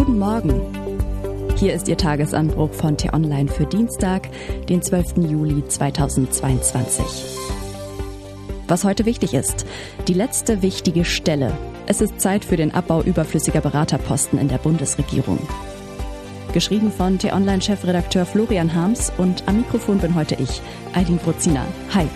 Guten Morgen. Hier ist Ihr Tagesanbruch von T-Online für Dienstag, den 12. Juli 2022. Was heute wichtig ist, die letzte wichtige Stelle. Es ist Zeit für den Abbau überflüssiger Beraterposten in der Bundesregierung. Geschrieben von T-Online-Chefredakteur Florian Harms und am Mikrofon bin heute ich, Eileen Brozina. Hi.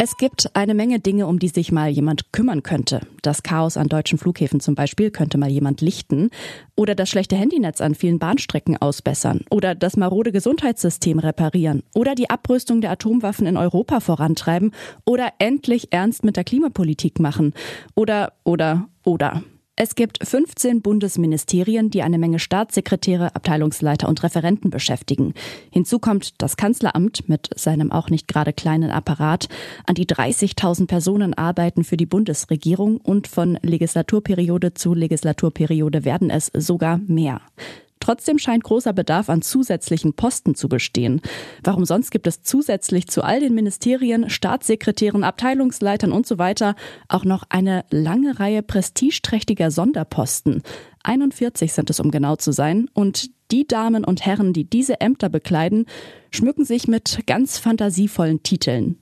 Es gibt eine Menge Dinge, um die sich mal jemand kümmern könnte. Das Chaos an deutschen Flughäfen zum Beispiel könnte mal jemand lichten. Oder das schlechte Handynetz an vielen Bahnstrecken ausbessern. Oder das marode Gesundheitssystem reparieren. Oder die Abrüstung der Atomwaffen in Europa vorantreiben. Oder endlich ernst mit der Klimapolitik machen. Oder, oder, oder. Es gibt 15 Bundesministerien, die eine Menge Staatssekretäre, Abteilungsleiter und Referenten beschäftigen. Hinzu kommt das Kanzleramt mit seinem auch nicht gerade kleinen Apparat. An die 30.000 Personen arbeiten für die Bundesregierung und von Legislaturperiode zu Legislaturperiode werden es sogar mehr. Trotzdem scheint großer Bedarf an zusätzlichen Posten zu bestehen. Warum sonst gibt es zusätzlich zu all den Ministerien, Staatssekretären, Abteilungsleitern und so weiter auch noch eine lange Reihe prestigeträchtiger Sonderposten? 41 sind es, um genau zu sein. Und die Damen und Herren, die diese Ämter bekleiden, schmücken sich mit ganz fantasievollen Titeln.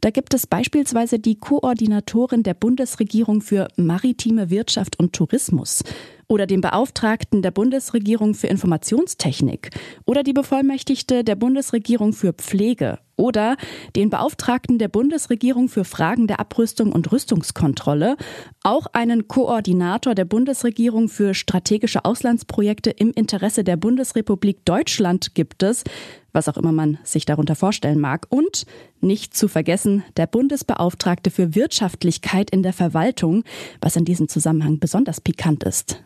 Da gibt es beispielsweise die Koordinatorin der Bundesregierung für maritime Wirtschaft und Tourismus oder den Beauftragten der Bundesregierung für Informationstechnik oder die Bevollmächtigte der Bundesregierung für Pflege oder den Beauftragten der Bundesregierung für Fragen der Abrüstung und Rüstungskontrolle, auch einen Koordinator der Bundesregierung für strategische Auslandsprojekte im Interesse der Bundesrepublik Deutschland gibt es, was auch immer man sich darunter vorstellen mag, und nicht zu vergessen der Bundesbeauftragte für Wirtschaftlichkeit in der Verwaltung, was in diesem Zusammenhang besonders pikant ist.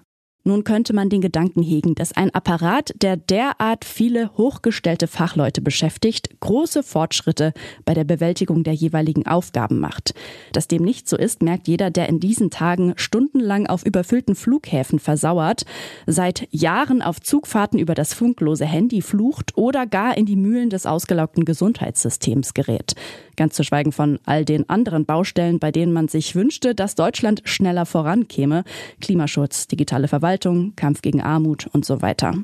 Nun könnte man den Gedanken hegen, dass ein Apparat, der derart viele hochgestellte Fachleute beschäftigt, große Fortschritte bei der Bewältigung der jeweiligen Aufgaben macht. Dass dem nicht so ist, merkt jeder, der in diesen Tagen stundenlang auf überfüllten Flughäfen versauert, seit Jahren auf Zugfahrten über das funklose Handy flucht oder gar in die Mühlen des ausgelaugten Gesundheitssystems gerät. Ganz zu schweigen von all den anderen Baustellen, bei denen man sich wünschte, dass Deutschland schneller vorankäme. Klimaschutz, digitale Verwaltung, Kampf gegen Armut und so weiter.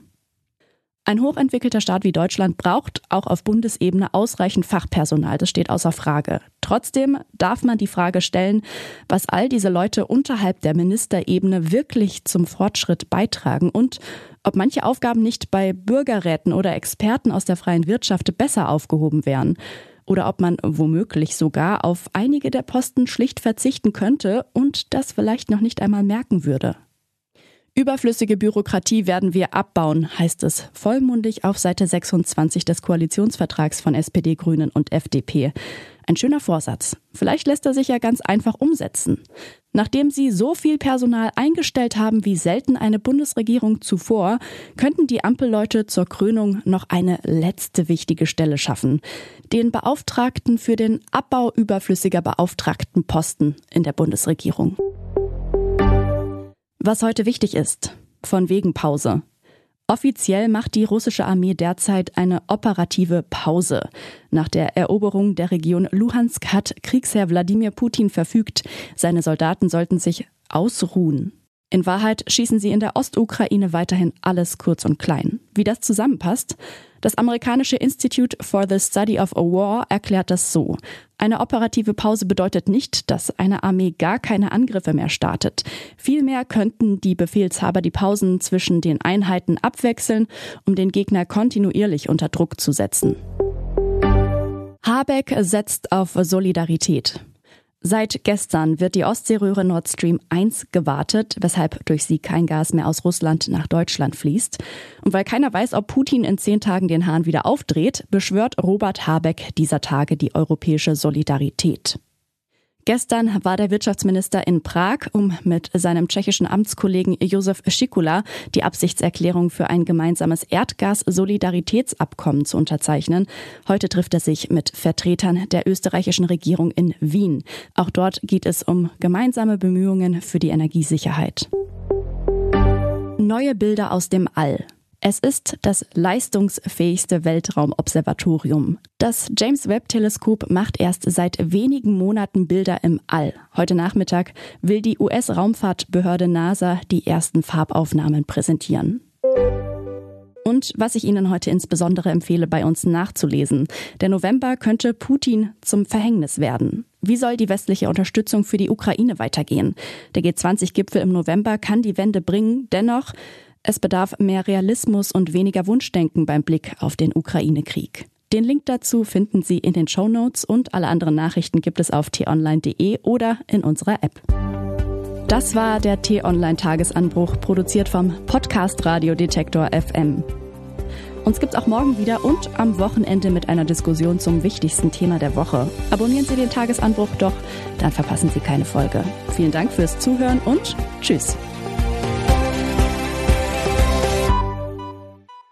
Ein hochentwickelter Staat wie Deutschland braucht auch auf Bundesebene ausreichend Fachpersonal, das steht außer Frage. Trotzdem darf man die Frage stellen, was all diese Leute unterhalb der Ministerebene wirklich zum Fortschritt beitragen und ob manche Aufgaben nicht bei Bürgerräten oder Experten aus der freien Wirtschaft besser aufgehoben wären oder ob man womöglich sogar auf einige der Posten schlicht verzichten könnte und das vielleicht noch nicht einmal merken würde. Überflüssige Bürokratie werden wir abbauen, heißt es vollmundig auf Seite 26 des Koalitionsvertrags von SPD, Grünen und FDP. Ein schöner Vorsatz. Vielleicht lässt er sich ja ganz einfach umsetzen. Nachdem sie so viel Personal eingestellt haben wie selten eine Bundesregierung zuvor, könnten die Ampelleute zur Krönung noch eine letzte wichtige Stelle schaffen. Den Beauftragten für den Abbau überflüssiger Beauftragtenposten in der Bundesregierung. Was heute wichtig ist. Von wegen Pause. Offiziell macht die russische Armee derzeit eine operative Pause. Nach der Eroberung der Region Luhansk hat Kriegsherr Wladimir Putin verfügt, seine Soldaten sollten sich ausruhen. In Wahrheit schießen sie in der Ostukraine weiterhin alles kurz und klein. Wie das zusammenpasst? Das amerikanische Institute for the Study of a War erklärt das so. Eine operative Pause bedeutet nicht, dass eine Armee gar keine Angriffe mehr startet. Vielmehr könnten die Befehlshaber die Pausen zwischen den Einheiten abwechseln, um den Gegner kontinuierlich unter Druck zu setzen. Habeck setzt auf Solidarität. Seit gestern wird die Ostseeröhre Nord Stream 1 gewartet, weshalb durch sie kein Gas mehr aus Russland nach Deutschland fließt. Und weil keiner weiß, ob Putin in zehn Tagen den Hahn wieder aufdreht, beschwört Robert Habeck dieser Tage die europäische Solidarität. Gestern war der Wirtschaftsminister in Prag, um mit seinem tschechischen Amtskollegen Josef Schikula die Absichtserklärung für ein gemeinsames Erdgas-Solidaritätsabkommen zu unterzeichnen. Heute trifft er sich mit Vertretern der österreichischen Regierung in Wien. Auch dort geht es um gemeinsame Bemühungen für die Energiesicherheit. Neue Bilder aus dem All. Es ist das leistungsfähigste Weltraumobservatorium. Das James Webb Teleskop macht erst seit wenigen Monaten Bilder im All. Heute Nachmittag will die US-Raumfahrtbehörde NASA die ersten Farbaufnahmen präsentieren. Und was ich Ihnen heute insbesondere empfehle, bei uns nachzulesen. Der November könnte Putin zum Verhängnis werden. Wie soll die westliche Unterstützung für die Ukraine weitergehen? Der G20-Gipfel im November kann die Wende bringen. Dennoch, es bedarf mehr Realismus und weniger Wunschdenken beim Blick auf den Ukraine-Krieg. Den Link dazu finden Sie in den Show Notes und alle anderen Nachrichten gibt es auf t-online.de oder in unserer App. Das war der T-Online-Tagesanbruch, produziert vom Podcast Radio Detektor FM. Uns gibt's auch morgen wieder und am Wochenende mit einer Diskussion zum wichtigsten Thema der Woche. Abonnieren Sie den Tagesanbruch doch, dann verpassen Sie keine Folge. Vielen Dank fürs Zuhören und Tschüss.